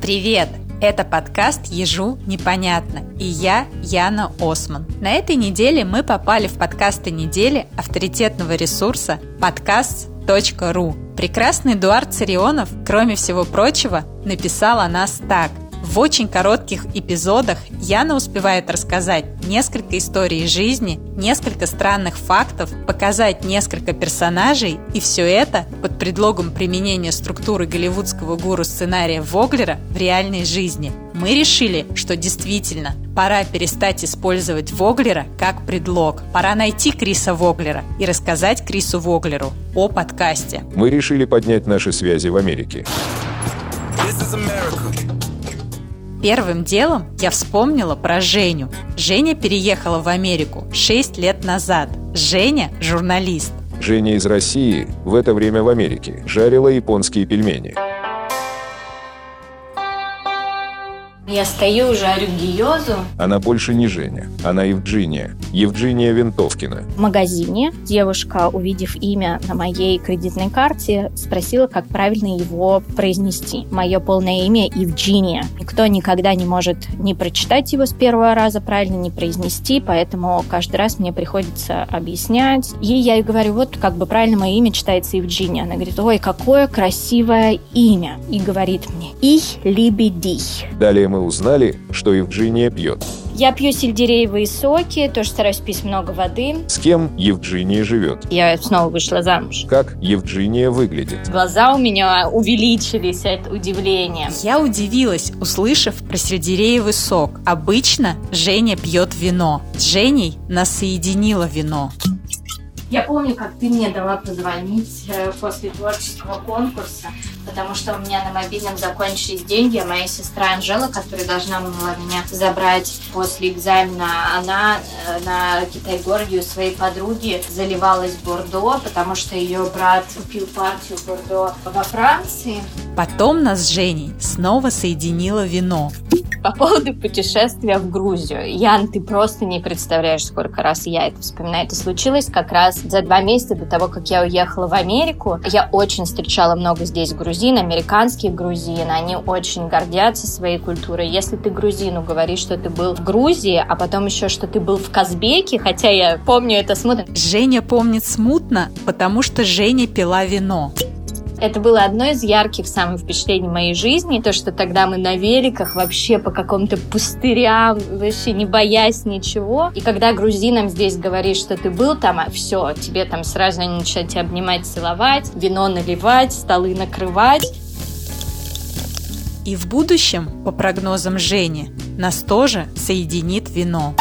Привет! Это подкаст «Ежу непонятно» и я, Яна Осман. На этой неделе мы попали в подкасты недели авторитетного ресурса подкаст.ру. Прекрасный Эдуард Царионов, кроме всего прочего, написал о нас так – в очень коротких эпизодах Яна успевает рассказать несколько историй жизни, несколько странных фактов, показать несколько персонажей, и все это под предлогом применения структуры голливудского гуру сценария Воглера в реальной жизни. Мы решили, что действительно пора перестать использовать Воглера как предлог. Пора найти Криса Воглера и рассказать Крису Воглеру о подкасте. Мы решили поднять наши связи в Америке. This is America. Первым делом я вспомнила про Женю. Женя переехала в Америку 6 лет назад. Женя – журналист. Женя из России в это время в Америке жарила японские пельмени. Я стою, жарю гиозу. Она больше не Женя, она Евджиния. Евджиния Винтовкина. В магазине девушка, увидев имя на моей кредитной карте, спросила, как правильно его произнести. Мое полное имя Евджиния. Никто никогда не может не прочитать его с первого раза, правильно не произнести, поэтому каждый раз мне приходится объяснять. И я ей говорю, вот как бы правильно мое имя читается Евджиния. Она говорит, ой, какое красивое имя. И говорит мне, liebe dich. Далее мы узнали, что Евгения пьет. Я пью сельдереевые соки, тоже стараюсь пить много воды. С кем Евгения живет? Я снова вышла замуж. Как Евгения выглядит? Глаза у меня увеличились от удивления. Я удивилась, услышав про сельдереевый сок. Обычно Женя пьет вино. С Женей нас соединило вино. Я помню, как ты мне дала позвонить э, после творческого конкурса, потому что у меня на мобильном закончились деньги, а моя сестра Анжела, которая должна была меня забрать после экзамена, она э, на Китай-городе у своей подруги заливалась Бордо, потому что ее брат купил партию Бордо во Франции. Потом нас с Женей снова соединило вино. По поводу путешествия в Грузию. Ян, ты просто не представляешь, сколько раз я это вспоминаю. Это случилось как раз за два месяца до того, как я уехала в Америку. Я очень встречала много здесь грузин, американских грузин. Они очень гордятся своей культурой. Если ты грузину говоришь, что ты был в Грузии, а потом еще, что ты был в Казбеке, хотя я помню это смутно. Женя помнит смутно, потому что Женя пила вино. Это было одно из ярких самых впечатлений моей жизни. То, что тогда мы на великах вообще по каким-то пустырям, вообще не боясь ничего. И когда грузинам здесь говоришь, что ты был там, а все, тебе там сразу они начинают тебя обнимать, целовать, вино наливать, столы накрывать. И в будущем, по прогнозам Жени, нас тоже соединит вино.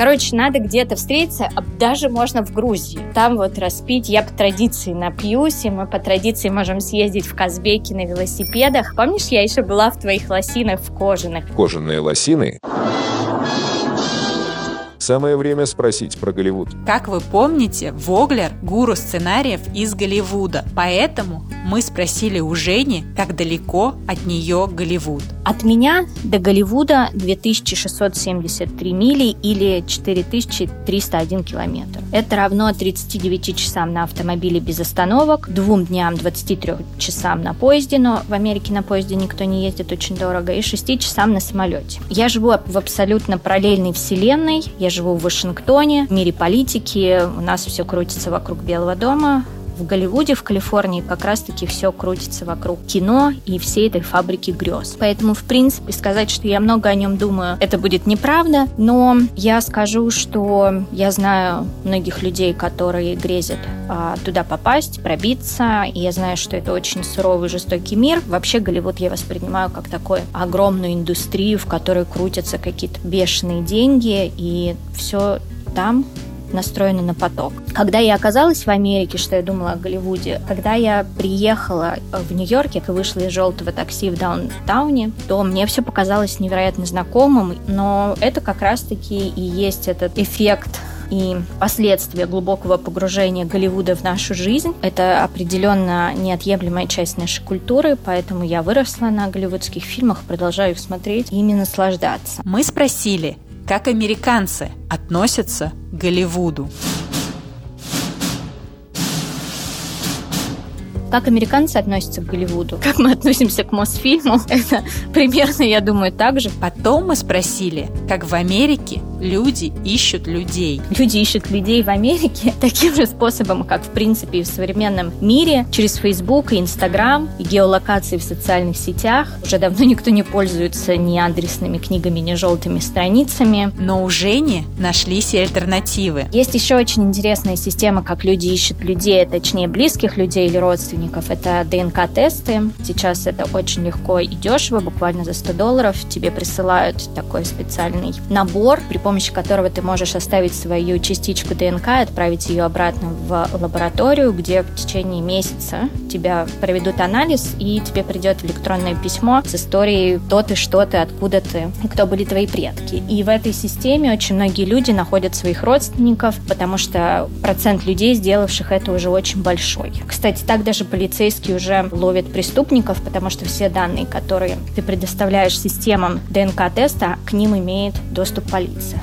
Короче, надо где-то встретиться, а даже можно в Грузии. Там вот распить. Я по традиции напьюсь, и мы по традиции можем съездить в Казбеки на велосипедах. Помнишь, я еще была в твоих лосинах в кожаных? Кожаные лосины Самое время спросить про Голливуд. Как вы помните, Воглер – гуру сценариев из Голливуда, поэтому мы спросили у Жени, как далеко от нее Голливуд. От меня до Голливуда 2673 мили или 4301 километр. Это равно 39 часам на автомобиле без остановок, двум дням 23 часам на поезде, но в Америке на поезде никто не ездит очень дорого, и 6 часам на самолете. Я живу в абсолютно параллельной вселенной, я живу в Вашингтоне, в мире политики, у нас все крутится вокруг Белого дома, в Голливуде, в Калифорнии как раз-таки все крутится вокруг кино и всей этой фабрики грез. Поэтому, в принципе, сказать, что я много о нем думаю, это будет неправда, но я скажу, что я знаю многих людей, которые грезят а, туда попасть, пробиться, и я знаю, что это очень суровый, жестокий мир. Вообще Голливуд я воспринимаю как такую огромную индустрию, в которой крутятся какие-то бешеные деньги, и все там настроена на поток. Когда я оказалась в Америке, что я думала о Голливуде, когда я приехала в Нью-Йорк, и вышла из желтого такси в даунтауне, то мне все показалось невероятно знакомым, но это как раз-таки и есть этот эффект и последствия глубокого погружения Голливуда в нашу жизнь. Это определенно неотъемлемая часть нашей культуры, поэтому я выросла на голливудских фильмах, продолжаю их смотреть и ими наслаждаться. Мы спросили, как американцы относятся к Голливуду. Как американцы относятся к Голливуду? Как мы относимся к Мосфильму? Это примерно, я думаю, так же. Потом мы спросили, как в Америке люди ищут людей. Люди ищут людей в Америке таким же способом, как, в принципе, и в современном мире, через Facebook и Instagram, и геолокации в социальных сетях. Уже давно никто не пользуется ни адресными книгами, ни желтыми страницами. Но у Жени нашлись и альтернативы. Есть еще очень интересная система, как люди ищут людей, точнее, близких людей или родственников. Это ДНК-тесты. Сейчас это очень легко и дешево, буквально за 100 долларов. Тебе присылают такой специальный набор, при помощи которого ты можешь оставить свою частичку ДНК отправить ее обратно в лабораторию, где в течение месяца тебя проведут анализ, и тебе придет электронное письмо с историей кто ты, что ты, откуда ты и кто были твои предки. И в этой системе очень многие люди находят своих родственников, потому что процент людей, сделавших это, уже очень большой. Кстати, так даже полицейские уже ловят преступников, потому что все данные, которые ты предоставляешь системам ДНК-теста, к ним имеет доступ полиция.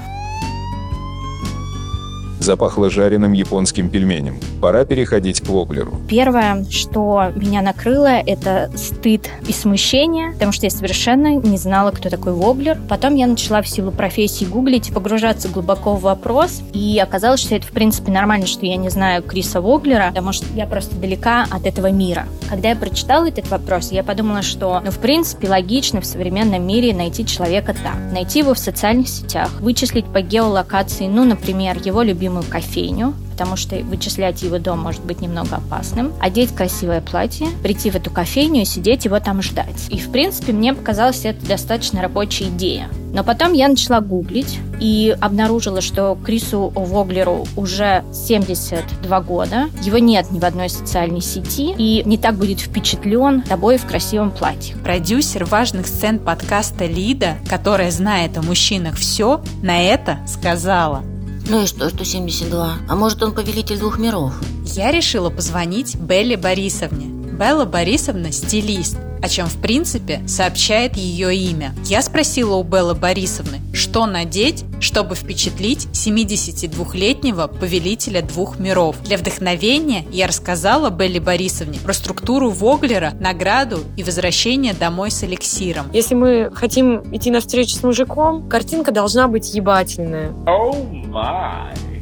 Запахло жареным японским пельменем. Пора переходить к воблеру. Первое, что меня накрыло, это стыд и смущение, потому что я совершенно не знала, кто такой воблер. Потом я начала в силу профессии гуглить, погружаться глубоко в вопрос, и оказалось, что это, в принципе, нормально, что я не знаю Криса Воблера, потому что я просто далека от этого мира. Когда я прочитала этот вопрос, я подумала, что, ну, в принципе, логично в современном мире найти человека так. Найти его в социальных сетях, вычислить по геолокации, ну, например, его любимую кофейню, потому что вычислять его дом может быть немного опасным, одеть красивое платье, прийти в эту кофейню и сидеть его там ждать. И, в принципе, мне показалось это достаточно рабочая идея. Но потом я начала гуглить и обнаружила, что Крису Воглеру уже 72 года, его нет ни в одной социальной сети, и не так будет впечатлен тобой в красивом платье. Продюсер важных сцен подкаста Лида, которая знает о мужчинах все, на это сказала – ну и что, что 72? А может он повелитель двух миров? Я решила позвонить Белле Борисовне. Белла Борисовна – стилист, о чем в принципе сообщает ее имя. Я спросила у Беллы Борисовны, что надеть, чтобы впечатлить 72-летнего повелителя двух миров. Для вдохновения я рассказала Белле Борисовне про структуру Воглера, награду и возвращение домой с эликсиром. Если мы хотим идти на встречу с мужиком, картинка должна быть ебательная. Oh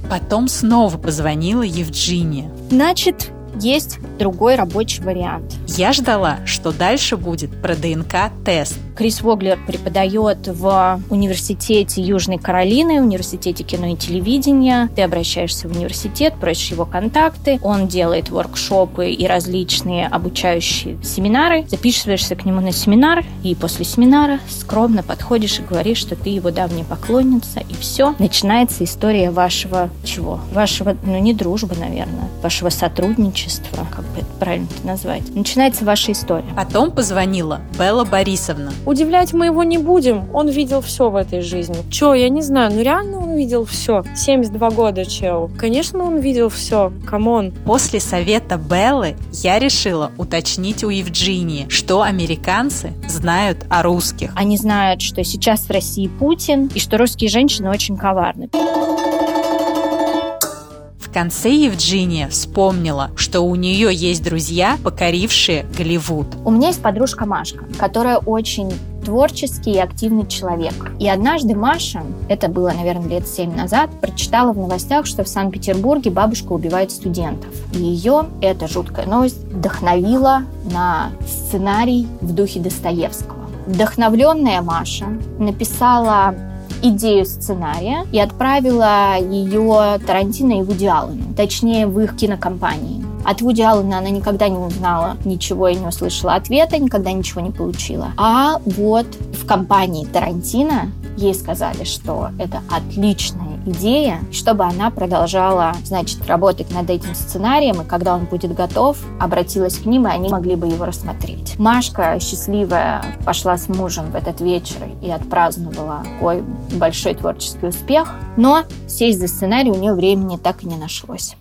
Потом снова позвонила Евджиния. Значит, есть другой рабочий вариант. Я ждала, что дальше будет про ДНК-тест. Крис Воглер преподает в университете Южной Каролины, университете кино и телевидения. Ты обращаешься в университет, просишь его контакты, он делает воркшопы и различные обучающие семинары. Записываешься к нему на семинар, и после семинара скромно подходишь и говоришь, что ты его давняя поклонница, и все. Начинается история вашего чего? Вашего, ну не дружбы, наверное, вашего сотрудничества, как бы это правильно это назвать. Начинается ваша история. Потом позвонила Белла Борисовна. Удивлять мы его не будем. Он видел все в этой жизни. Че, я не знаю, ну реально он видел все. 72 года, чел. Конечно, он видел все. Come on. После совета Беллы я решила уточнить у Евджинии, что американцы знают о русских. Они знают, что сейчас в России Путин, и что русские женщины очень коварны конце Евджиния вспомнила, что у нее есть друзья, покорившие Голливуд. У меня есть подружка Машка, которая очень творческий и активный человек. И однажды Маша, это было, наверное, лет семь назад, прочитала в новостях, что в Санкт-Петербурге бабушка убивает студентов. И ее эта жуткая новость вдохновила на сценарий в духе Достоевского. Вдохновленная Маша написала идею сценария и отправила ее Тарантино и Вуди Аллену, точнее в их кинокомпании. От Вуди Аллена она никогда не узнала ничего и не услышала ответа, никогда ничего не получила. А вот в компании Тарантино ей сказали, что это отличная идея, чтобы она продолжала, значит, работать над этим сценарием, и когда он будет готов, обратилась к ним, и они могли бы его рассмотреть. Машка, счастливая, пошла с мужем в этот вечер и отпраздновала такой большой творческий успех, но сесть за сценарий у нее времени так и не нашлось.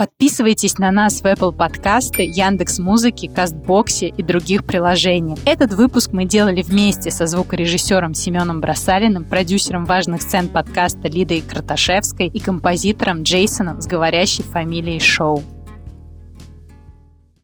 Подписывайтесь на нас в Apple подкасты, Яндекс Музыки, Кастбоксе и других приложениях. Этот выпуск мы делали вместе со звукорежиссером Семеном Бросалиным, продюсером важных сцен подкаста Лидой Краташевской и композитором Джейсоном с говорящей фамилией Шоу.